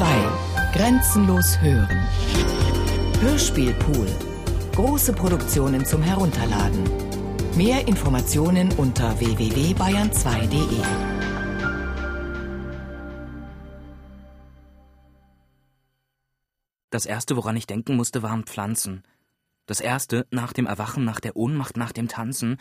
CO2 Grenzenlos hören. Hörspielpool. Große Produktionen zum Herunterladen. Mehr Informationen unter www.bayern2.de. Das erste, woran ich denken musste, waren Pflanzen. Das erste, nach dem Erwachen, nach der Ohnmacht, nach dem Tanzen.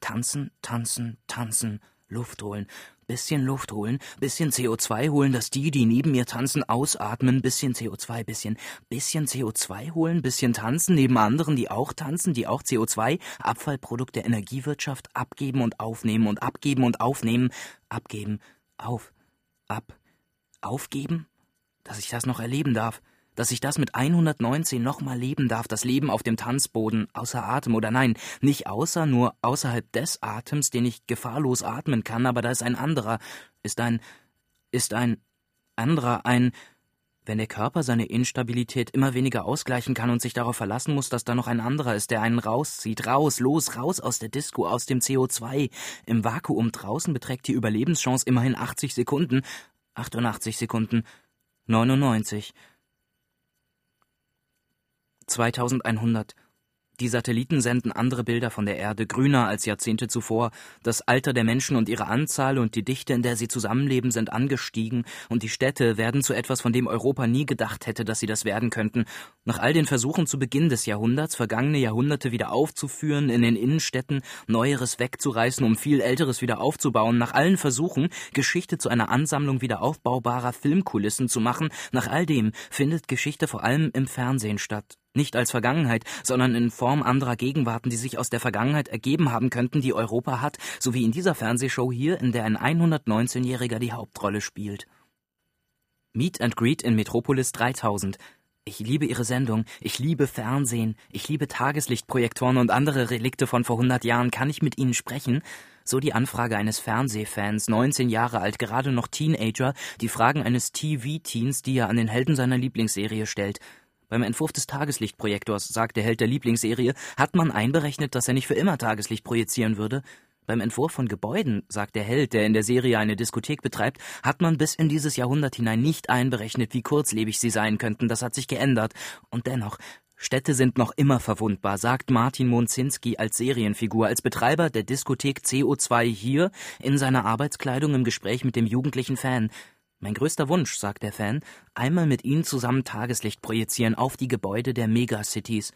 Tanzen, tanzen, tanzen, Luft holen, bisschen Luft holen, bisschen CO2 holen, dass die, die neben mir tanzen, ausatmen, bisschen CO2, bisschen, bisschen CO2 holen, bisschen tanzen, neben anderen, die auch tanzen, die auch CO2, Abfallprodukt der Energiewirtschaft, abgeben und aufnehmen und abgeben und aufnehmen, abgeben, auf, ab, aufgeben, dass ich das noch erleben darf dass ich das mit 119 nochmal leben darf, das Leben auf dem Tanzboden, außer Atem oder nein, nicht außer, nur außerhalb des Atems, den ich gefahrlos atmen kann, aber da ist ein anderer, ist ein, ist ein anderer, ein, wenn der Körper seine Instabilität immer weniger ausgleichen kann und sich darauf verlassen muss, dass da noch ein anderer ist, der einen rauszieht, raus, los, raus aus der Disco, aus dem CO2. Im Vakuum draußen beträgt die Überlebenschance immerhin 80 Sekunden, 88 Sekunden, 99. 2100 die Satelliten senden andere Bilder von der Erde, grüner als Jahrzehnte zuvor. Das Alter der Menschen und ihre Anzahl und die Dichte, in der sie zusammenleben, sind angestiegen, und die Städte werden zu etwas, von dem Europa nie gedacht hätte, dass sie das werden könnten. Nach all den Versuchen zu Beginn des Jahrhunderts, vergangene Jahrhunderte wieder aufzuführen, in den Innenstädten Neueres wegzureißen, um viel Älteres wieder aufzubauen, nach allen Versuchen, Geschichte zu einer Ansammlung wieder aufbaubarer Filmkulissen zu machen, nach all dem findet Geschichte vor allem im Fernsehen statt. Nicht als Vergangenheit, sondern in Form anderer Gegenwarten, die sich aus der Vergangenheit ergeben haben könnten, die Europa hat, so wie in dieser Fernsehshow hier, in der ein 119-Jähriger die Hauptrolle spielt. Meet and Greet in Metropolis 3000. Ich liebe Ihre Sendung, ich liebe Fernsehen, ich liebe Tageslichtprojektoren und andere Relikte von vor 100 Jahren. Kann ich mit Ihnen sprechen? So die Anfrage eines Fernsehfans, 19 Jahre alt, gerade noch Teenager, die Fragen eines TV-Teens, die er an den Helden seiner Lieblingsserie stellt. Beim Entwurf des Tageslichtprojektors, sagt der Held der Lieblingsserie, hat man einberechnet, dass er nicht für immer Tageslicht projizieren würde. Beim Entwurf von Gebäuden, sagt der Held, der in der Serie eine Diskothek betreibt, hat man bis in dieses Jahrhundert hinein nicht einberechnet, wie kurzlebig sie sein könnten. Das hat sich geändert. Und dennoch, Städte sind noch immer verwundbar, sagt Martin Monzinski als Serienfigur, als Betreiber der Diskothek CO2 hier in seiner Arbeitskleidung im Gespräch mit dem jugendlichen Fan. Mein größter Wunsch, sagt der Fan, einmal mit Ihnen zusammen Tageslicht projizieren auf die Gebäude der Megacities.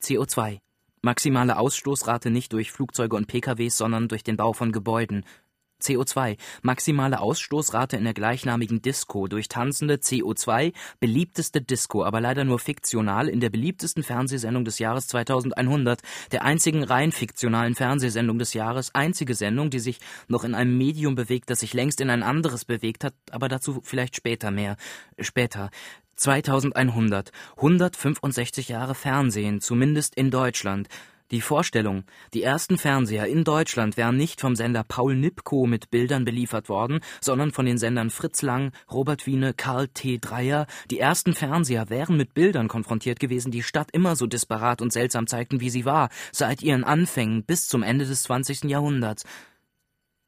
CO2. Maximale Ausstoßrate nicht durch Flugzeuge und PKWs, sondern durch den Bau von Gebäuden. CO2, maximale Ausstoßrate in der gleichnamigen Disco durch tanzende CO2, beliebteste Disco, aber leider nur fiktional in der beliebtesten Fernsehsendung des Jahres 2100, der einzigen rein fiktionalen Fernsehsendung des Jahres, einzige Sendung, die sich noch in einem Medium bewegt, das sich längst in ein anderes bewegt hat, aber dazu vielleicht später mehr. Später. 2100, 165 Jahre Fernsehen, zumindest in Deutschland. Die Vorstellung, die ersten Fernseher in Deutschland wären nicht vom Sender Paul Nipkow mit Bildern beliefert worden, sondern von den Sendern Fritz Lang, Robert Wiene, Karl T. Dreyer. Die ersten Fernseher wären mit Bildern konfrontiert gewesen, die Stadt immer so disparat und seltsam zeigten, wie sie war, seit ihren Anfängen bis zum Ende des 20. Jahrhunderts.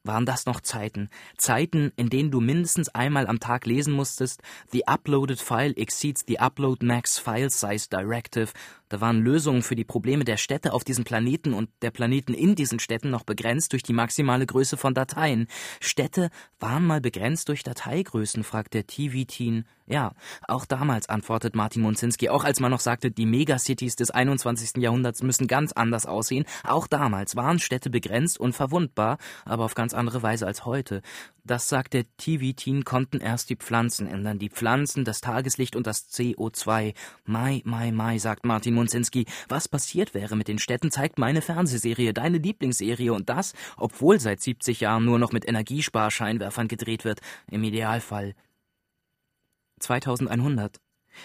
Waren das noch Zeiten? Zeiten, in denen du mindestens einmal am Tag lesen musstest, The uploaded file exceeds the upload max file size directive, da waren Lösungen für die Probleme der Städte auf diesem Planeten und der Planeten in diesen Städten noch begrenzt durch die maximale Größe von Dateien. Städte waren mal begrenzt durch Dateigrößen, fragt der TV-Teen. Ja, auch damals, antwortet Martin Munzinski, auch als man noch sagte, die Megacities des 21. Jahrhunderts müssen ganz anders aussehen, auch damals waren Städte begrenzt und verwundbar, aber auf ganz andere Weise als heute. Das sagt der TV-Teen, konnten erst die Pflanzen ändern. Die Pflanzen, das Tageslicht und das CO2. Mai, mai, mai, sagt Martin Munzinski. Was passiert wäre mit den Städten, zeigt meine Fernsehserie, deine Lieblingsserie. Und das, obwohl seit 70 Jahren nur noch mit Energiesparscheinwerfern gedreht wird. Im Idealfall. 2100.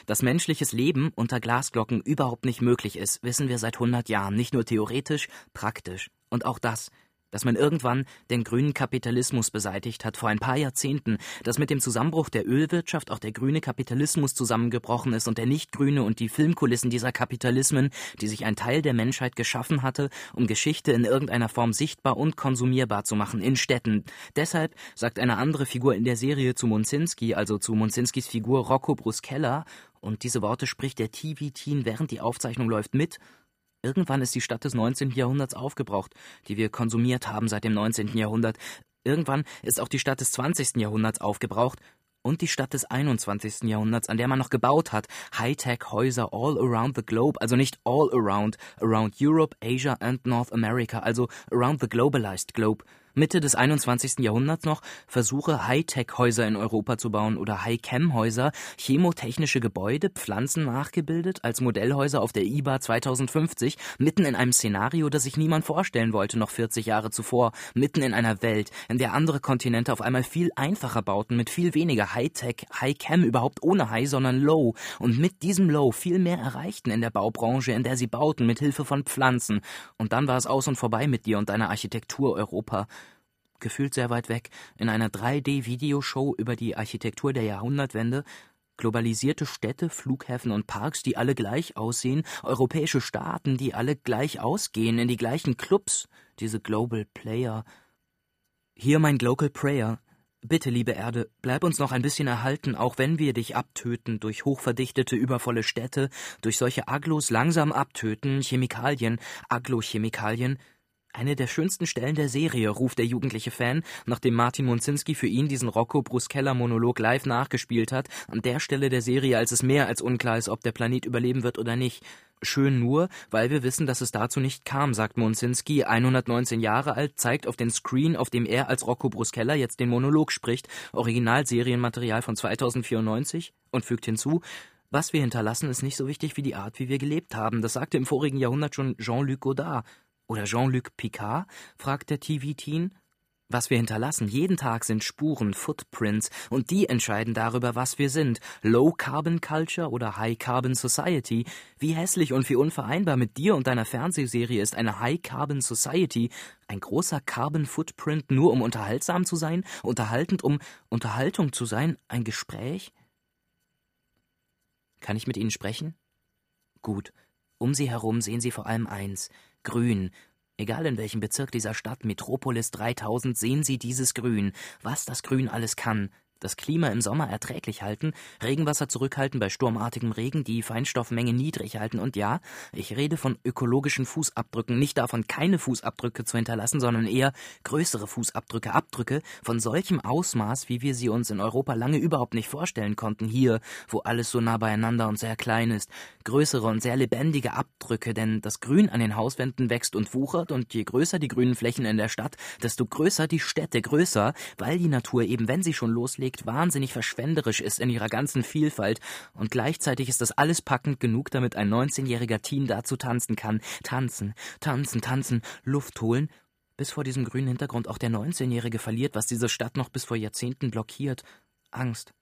Dass menschliches Leben unter Glasglocken überhaupt nicht möglich ist, wissen wir seit 100 Jahren. Nicht nur theoretisch, praktisch. Und auch das dass man irgendwann den grünen Kapitalismus beseitigt hat, vor ein paar Jahrzehnten, dass mit dem Zusammenbruch der Ölwirtschaft auch der grüne Kapitalismus zusammengebrochen ist und der nicht-grüne und die Filmkulissen dieser Kapitalismen, die sich ein Teil der Menschheit geschaffen hatte, um Geschichte in irgendeiner Form sichtbar und konsumierbar zu machen in Städten. Deshalb sagt eine andere Figur in der Serie zu Monsinski, also zu Monsinskis Figur Rocco Bruschella, und diese Worte spricht der TV-Teen während die Aufzeichnung läuft mit, Irgendwann ist die Stadt des 19. Jahrhunderts aufgebraucht, die wir konsumiert haben seit dem 19. Jahrhundert. Irgendwann ist auch die Stadt des 20. Jahrhunderts aufgebraucht und die Stadt des 21. Jahrhunderts, an der man noch gebaut hat. Hightech-Häuser all around the globe, also nicht all around, around Europe, Asia and North America, also around the globalized globe. Mitte des 21. Jahrhunderts noch Versuche, Hightech-Häuser in Europa zu bauen oder High-Chem-Häuser, chemotechnische Gebäude, Pflanzen nachgebildet als Modellhäuser auf der IBA 2050, mitten in einem Szenario, das sich niemand vorstellen wollte noch 40 Jahre zuvor, mitten in einer Welt, in der andere Kontinente auf einmal viel einfacher bauten, mit viel weniger Hightech, High-Chem, überhaupt ohne High, sondern Low und mit diesem Low viel mehr erreichten in der Baubranche, in der sie bauten, mit Hilfe von Pflanzen. Und dann war es aus und vorbei mit dir und deiner Architektur Europa gefühlt sehr weit weg, in einer 3D-Videoshow über die Architektur der Jahrhundertwende, globalisierte Städte, Flughäfen und Parks, die alle gleich aussehen, europäische Staaten, die alle gleich ausgehen, in die gleichen Clubs, diese Global Player. Hier mein Global Prayer. Bitte, liebe Erde, bleib uns noch ein bisschen erhalten, auch wenn wir dich abtöten, durch hochverdichtete, übervolle Städte, durch solche Aglos langsam abtöten, Chemikalien, Aglochemikalien, eine der schönsten Stellen der Serie, ruft der jugendliche Fan, nachdem Martin Munzinski für ihn diesen Rocco Bruskeller-Monolog live nachgespielt hat, an der Stelle der Serie, als es mehr als unklar ist, ob der Planet überleben wird oder nicht. Schön nur, weil wir wissen, dass es dazu nicht kam, sagt Munzinski, 119 Jahre alt, zeigt auf den Screen, auf dem er als Rocco Bruskeller jetzt den Monolog spricht, Originalserienmaterial von 2094, und fügt hinzu, was wir hinterlassen, ist nicht so wichtig wie die Art, wie wir gelebt haben. Das sagte im vorigen Jahrhundert schon Jean-Luc Godard. Oder Jean-Luc Picard? fragt der TV-Teen. Was wir hinterlassen jeden Tag sind Spuren, Footprints, und die entscheiden darüber, was wir sind. Low Carbon Culture oder High Carbon Society. Wie hässlich und wie unvereinbar mit dir und deiner Fernsehserie ist eine High Carbon Society. Ein großer Carbon Footprint nur um unterhaltsam zu sein, unterhaltend um Unterhaltung zu sein, ein Gespräch? Kann ich mit Ihnen sprechen? Gut. Um Sie herum sehen Sie vor allem eins, Grün. Egal in welchem Bezirk dieser Stadt, Metropolis 3000, sehen Sie dieses Grün, was das Grün alles kann, das Klima im Sommer erträglich halten, Regenwasser zurückhalten bei sturmartigem Regen, die Feinstoffmenge niedrig halten und ja, ich rede von ökologischen Fußabdrücken, nicht davon, keine Fußabdrücke zu hinterlassen, sondern eher größere Fußabdrücke, Abdrücke von solchem Ausmaß, wie wir sie uns in Europa lange überhaupt nicht vorstellen konnten, hier, wo alles so nah beieinander und sehr klein ist, größere und sehr lebendige Abdrücke, denn das Grün an den Hauswänden wächst und wuchert und je größer die grünen Flächen in der Stadt, desto größer die Städte, größer, weil die Natur eben, wenn sie schon loslegt, angelegt, wahnsinnig verschwenderisch ist in ihrer ganzen Vielfalt und gleichzeitig ist das alles packend genug, damit ein 19-jähriger Teen dazu tanzen kann. Tanzen, tanzen, tanzen, Luft holen, bis vor diesem grünen Hintergrund auch der 19-Jährige verliert, was diese Stadt noch bis vor Jahrzehnten blockiert. Angst.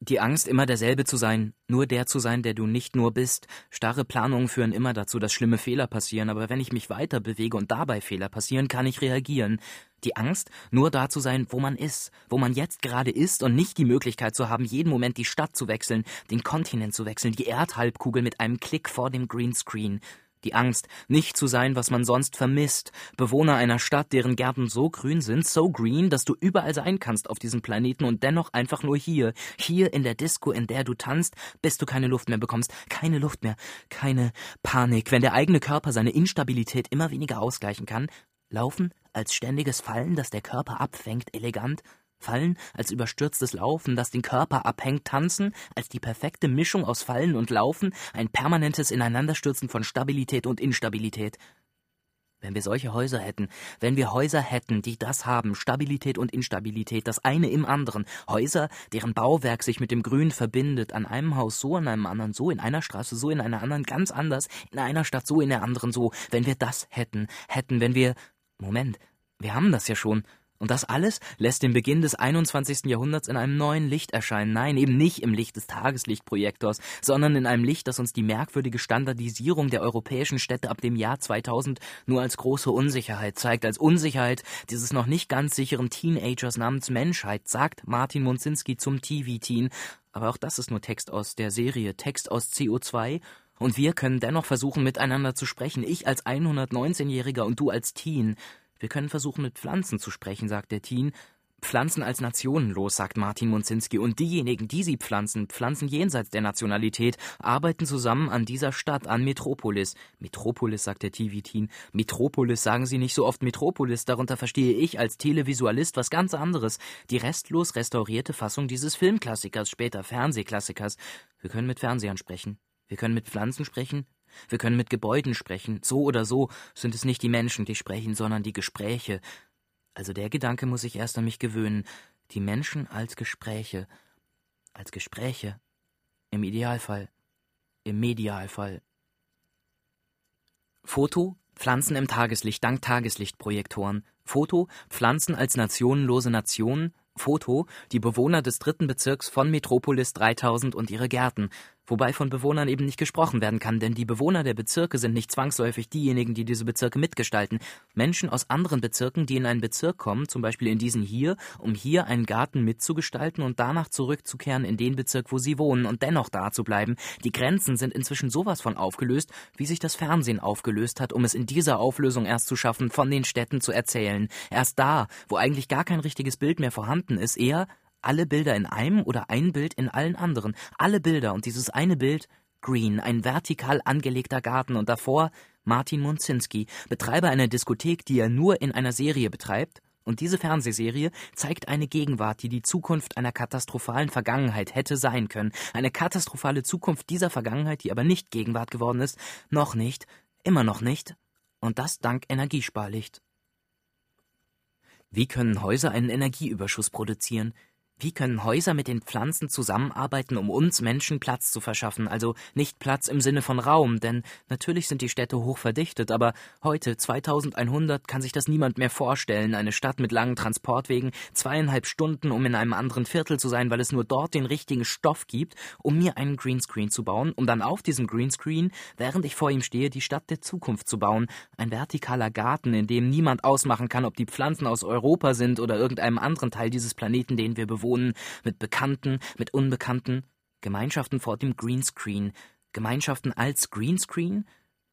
Die Angst, immer derselbe zu sein, nur der zu sein, der du nicht nur bist. Starre Planungen führen immer dazu, dass schlimme Fehler passieren, aber wenn ich mich weiter bewege und dabei Fehler passieren, kann ich reagieren. Die Angst, nur da zu sein, wo man ist, wo man jetzt gerade ist und nicht die Möglichkeit zu haben, jeden Moment die Stadt zu wechseln, den Kontinent zu wechseln, die Erdhalbkugel mit einem Klick vor dem Greenscreen die Angst, nicht zu sein, was man sonst vermisst, Bewohner einer Stadt, deren Gärten so grün sind, so green, dass du überall sein kannst auf diesem Planeten und dennoch einfach nur hier, hier in der Disco, in der du tanzt, bis du keine Luft mehr bekommst, keine Luft mehr, keine Panik, wenn der eigene Körper seine Instabilität immer weniger ausgleichen kann, laufen als ständiges Fallen, das der Körper abfängt, elegant, Fallen als überstürztes Laufen, das den Körper abhängt, Tanzen als die perfekte Mischung aus Fallen und Laufen, ein permanentes Ineinanderstürzen von Stabilität und Instabilität. Wenn wir solche Häuser hätten, wenn wir Häuser hätten, die das haben, Stabilität und Instabilität, das eine im anderen, Häuser, deren Bauwerk sich mit dem Grün verbindet, an einem Haus so, an einem anderen so, in einer Straße so, in einer anderen ganz anders, in einer Stadt so, in der anderen so, wenn wir das hätten, hätten, wenn wir Moment, wir haben das ja schon, Und das alles lässt den Beginn des 21. Jahrhunderts in einem neuen Licht erscheinen. Nein, eben nicht im Licht des Tageslichtprojektors, sondern in einem Licht, das uns die merkwürdige Standardisierung der europäischen Städte ab dem Jahr 2000 nur als große Unsicherheit zeigt. Als Unsicherheit dieses noch nicht ganz sicheren Teenagers namens Menschheit, sagt Martin Munzinski zum TV-Teen. Aber auch das ist nur Text aus der Serie, Text aus CO2 und wir können dennoch versuchen, miteinander zu sprechen. Ich als 119-Jähriger und du als Teen. Wir können versuchen, mit Pflanzen zu sprechen, sagt der Teen. Pflanzen als nationenlos, sagt Martin Munzinski. Und diejenigen, die sie pflanzen, pflanzen jenseits der Nationalität, arbeiten zusammen an dieser Stadt, an Metropolis. Metropolis, sagt der TV-Teen. Metropolis sagen sie nicht so oft Metropolis. Darunter verstehe ich als Televisualist was ganz anderes. Die restlos restaurierte Fassung dieses Filmklassikers, später Fernsehklassikers. Wir können mit Fernsehern sprechen. Wir können mit Pflanzen sprechen. Wir können mit Gebäuden sprechen. So oder so sind es nicht die Menschen, die sprechen, sondern die Gespräche. Also der Gedanke muss ich erst an mich gewöhnen. Die Menschen als Gespräche. Als Gespräche. Im Idealfall. Im Medialfall. Foto Pflanzen im Tageslicht dank Tageslichtprojektoren. Foto Pflanzen als nationenlose Nation. Foto die Bewohner des dritten Bezirks von Metropolis 3000 und ihre Gärten wobei von Bewohnern eben nicht gesprochen werden kann, denn die Bewohner der Bezirke sind nicht zwangsläufig diejenigen, die diese Bezirke mitgestalten. Menschen aus anderen Bezirken, die in einen Bezirk kommen, zum Beispiel in diesen hier, um hier einen Garten mitzugestalten und danach zurückzukehren in den Bezirk, wo sie wohnen und dennoch da zu bleiben. Die Grenzen sind inzwischen sowas von aufgelöst, wie sich das Fernsehen aufgelöst hat, um es in dieser Auflösung erst zu schaffen, von den Städten zu erzählen. Erst da, wo eigentlich gar kein richtiges Bild mehr vorhanden ist, eher alle Bilder in einem oder ein Bild in allen anderen. Alle Bilder und dieses eine Bild Green, ein vertikal angelegter Garten und davor Martin Munzinski, Betreiber einer Diskothek, die er nur in einer Serie betreibt. Und diese Fernsehserie zeigt eine Gegenwart, die die Zukunft einer katastrophalen Vergangenheit hätte sein können. Eine katastrophale Zukunft dieser Vergangenheit, die aber nicht Gegenwart geworden ist. Noch nicht. Immer noch nicht. Und das dank Energiesparlicht. Wie können Häuser einen Energieüberschuss produzieren? Wie können Häuser mit den Pflanzen zusammenarbeiten, um uns Menschen Platz zu verschaffen? Also nicht Platz im Sinne von Raum, denn natürlich sind die Städte hoch verdichtet, aber heute, 2100, kann sich das niemand mehr vorstellen. Eine Stadt mit langen Transportwegen, zweieinhalb Stunden, um in einem anderen Viertel zu sein, weil es nur dort den richtigen Stoff gibt, um mir einen Greenscreen zu bauen, um dann auf diesem Greenscreen, während ich vor ihm stehe, die Stadt der Zukunft zu bauen. Ein vertikaler Garten, in dem niemand ausmachen kann, ob die Pflanzen aus Europa sind oder irgendeinem anderen Teil dieses Planeten, den wir bewohnen wohnen, mit Bekannten, mit Unbekannten, Gemeinschaften vor dem Greenscreen, Gemeinschaften als Greenscreen,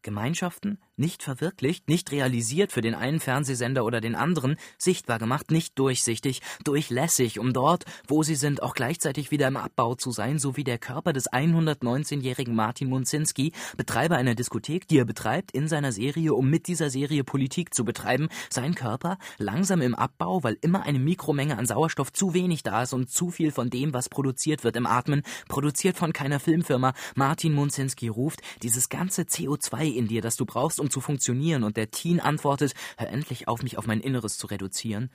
Gemeinschaften, nicht verwirklicht, nicht realisiert für den einen Fernsehsender oder den anderen, sichtbar gemacht, nicht durchsichtig, durchlässig, um dort, wo sie sind, auch gleichzeitig wieder im Abbau zu sein, so wie der Körper des 119-jährigen Martin Munzinski, Betreiber einer Diskothek, die er betreibt in seiner Serie, um mit dieser Serie Politik zu betreiben, sein Körper langsam im Abbau, weil immer eine Mikromenge an Sauerstoff zu wenig da ist und zu viel von dem, was produziert wird im Atmen, produziert von keiner Filmfirma. Martin Munzinski ruft, dieses ganze CO2 in dir, das du brauchst, um zu funktionieren, und der Teen antwortet, hör endlich auf, mich auf mein Inneres zu reduzieren.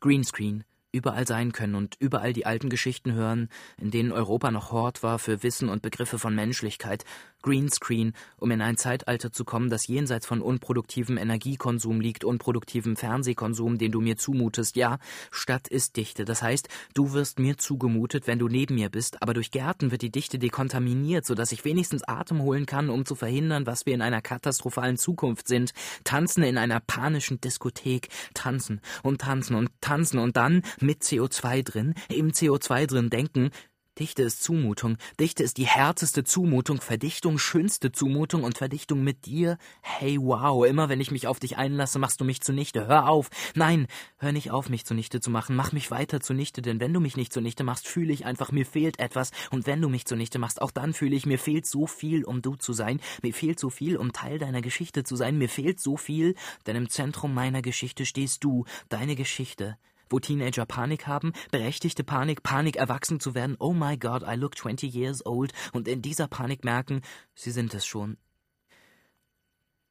Greenscreen, überall sein können und überall die alten Geschichten hören, in denen Europa noch Hort war für Wissen und Begriffe von Menschlichkeit, Greenscreen, um in ein Zeitalter zu kommen, das jenseits von unproduktivem Energiekonsum liegt, unproduktivem Fernsehkonsum, den du mir zumutest. Ja, Stadt ist Dichte. Das heißt, du wirst mir zugemutet, wenn du neben mir bist, aber durch Gärten wird die Dichte dekontaminiert, sodass ich wenigstens Atem holen kann, um zu verhindern, was wir in einer katastrophalen Zukunft sind. Tanzen in einer panischen Diskothek. Tanzen und tanzen und tanzen und dann mit CO2 drin, im CO2 drin denken, Dichte ist Zumutung. Dichte ist die härteste Zumutung. Verdichtung schönste Zumutung und Verdichtung mit dir. Hey, wow. Immer wenn ich mich auf dich einlasse, machst du mich zunichte. Hör auf. Nein, hör nicht auf, mich zunichte zu machen. Mach mich weiter zunichte, denn wenn du mich nicht zunichte machst, fühle ich einfach, mir fehlt etwas. Und wenn du mich zunichte machst, auch dann fühle ich, mir fehlt so viel, um du zu sein. Mir fehlt so viel, um Teil deiner Geschichte zu sein. Mir fehlt so viel, denn im Zentrum meiner Geschichte stehst du, deine Geschichte wo Teenager Panik haben, berechtigte Panik, Panik erwachsen zu werden, oh my god, I look 20 years old. Und in dieser Panik merken, sie sind es schon.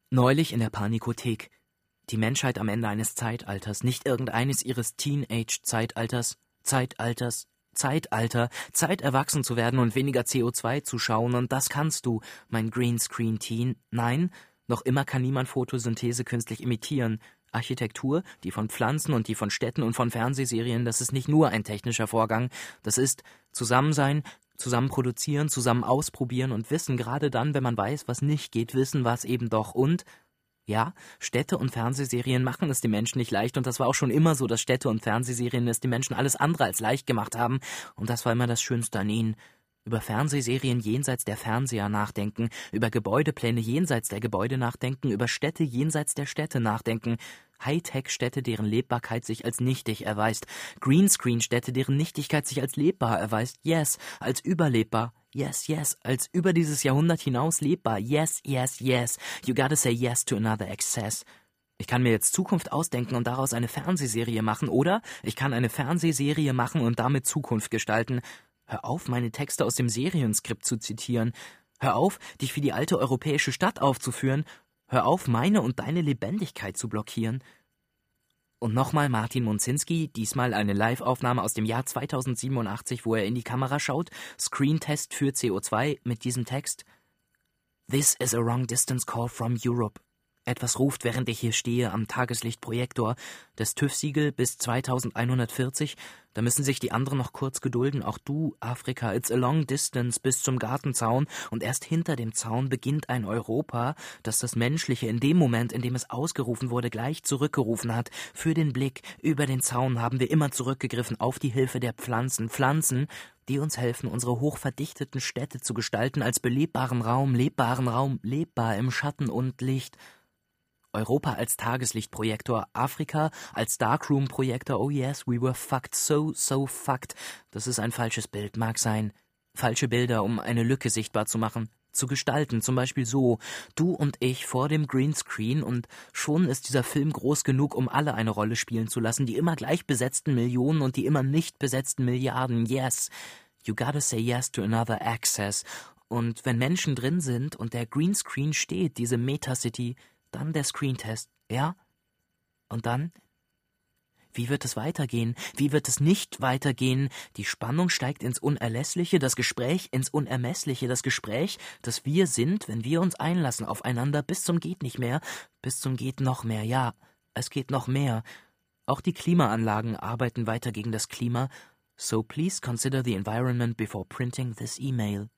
Neulich in der Panikothek. Die Menschheit am Ende eines Zeitalters, nicht irgendeines ihres Teenage-Zeitalters, Zeitalters, Zeitalter, Zeit erwachsen zu werden und weniger CO2 zu schauen, und das kannst du, mein Greenscreen-Teen. Nein, noch immer kann niemand Photosynthese künstlich imitieren, Architektur, die von Pflanzen und die von Städten und von Fernsehserien, das ist nicht nur ein technischer Vorgang, das ist Zusammensein, zusammen produzieren, zusammen ausprobieren und wissen, gerade dann, wenn man weiß, was nicht geht, wissen, was eben doch. Und ja, Städte und Fernsehserien machen es den Menschen nicht leicht. Und das war auch schon immer so, dass Städte und Fernsehserien es den Menschen alles andere als leicht gemacht haben. Und das war immer das Schönste an ihnen. Über Fernsehserien jenseits der Fernseher nachdenken, über Gebäudepläne jenseits der Gebäude nachdenken, über Städte jenseits der Städte nachdenken, Hightech-Städte, deren Lebbarkeit sich als nichtig erweist, Greenscreen-Städte, deren Nichtigkeit sich als lebbar erweist, yes, als überlebbar, Yes, yes, als über dieses Jahrhundert hinaus lebbar. Yes, yes, yes. You gotta say yes to another excess. Ich kann mir jetzt Zukunft ausdenken und daraus eine Fernsehserie machen, oder ich kann eine Fernsehserie machen und damit Zukunft gestalten. Hör auf, meine Texte aus dem Serienskript zu zitieren. Hör auf, dich wie die alte europäische Stadt aufzuführen. Hör auf, meine und deine Lebendigkeit zu blockieren. Und nochmal Martin Munzinski, diesmal eine Live-Aufnahme aus dem Jahr 2087, wo er in die Kamera schaut, Screentest für CO2 mit diesem Text This is a wrong distance call from Europe. Etwas ruft, während ich hier stehe, am Tageslichtprojektor. Das TÜV-Siegel bis 2140. Da müssen sich die anderen noch kurz gedulden. Auch du, Afrika, it's a long distance bis zum Gartenzaun. Und erst hinter dem Zaun beginnt ein Europa, das das Menschliche in dem Moment, in dem es ausgerufen wurde, gleich zurückgerufen hat. Für den Blick über den Zaun haben wir immer zurückgegriffen auf die Hilfe der Pflanzen. Pflanzen, die uns helfen, unsere hochverdichteten Städte zu gestalten als belebbaren Raum, lebbaren Raum, lebbar im Schatten und Licht. Europa als Tageslichtprojektor, Afrika als Darkroom-Projektor. Oh yes, we were fucked, so, so fucked. Das ist ein falsches Bild, mag sein. Falsche Bilder, um eine Lücke sichtbar zu machen, zu gestalten, zum Beispiel so, du und ich vor dem Greenscreen und schon ist dieser Film groß genug, um alle eine Rolle spielen zu lassen, die immer gleich besetzten Millionen und die immer nicht besetzten Milliarden. Yes, you gotta say yes to another access. Und wenn Menschen drin sind und der Greenscreen steht, diese Metacity, dann der Screentest, ja? Und dann? Wie wird es weitergehen? Wie wird es nicht weitergehen? Die Spannung steigt ins Unerlässliche, das Gespräch ins Unermessliche, das Gespräch, das wir sind, wenn wir uns einlassen aufeinander bis zum geht nicht mehr, bis zum geht noch mehr, ja, es geht noch mehr. Auch die Klimaanlagen arbeiten weiter gegen das Klima. So please consider the environment before printing this email.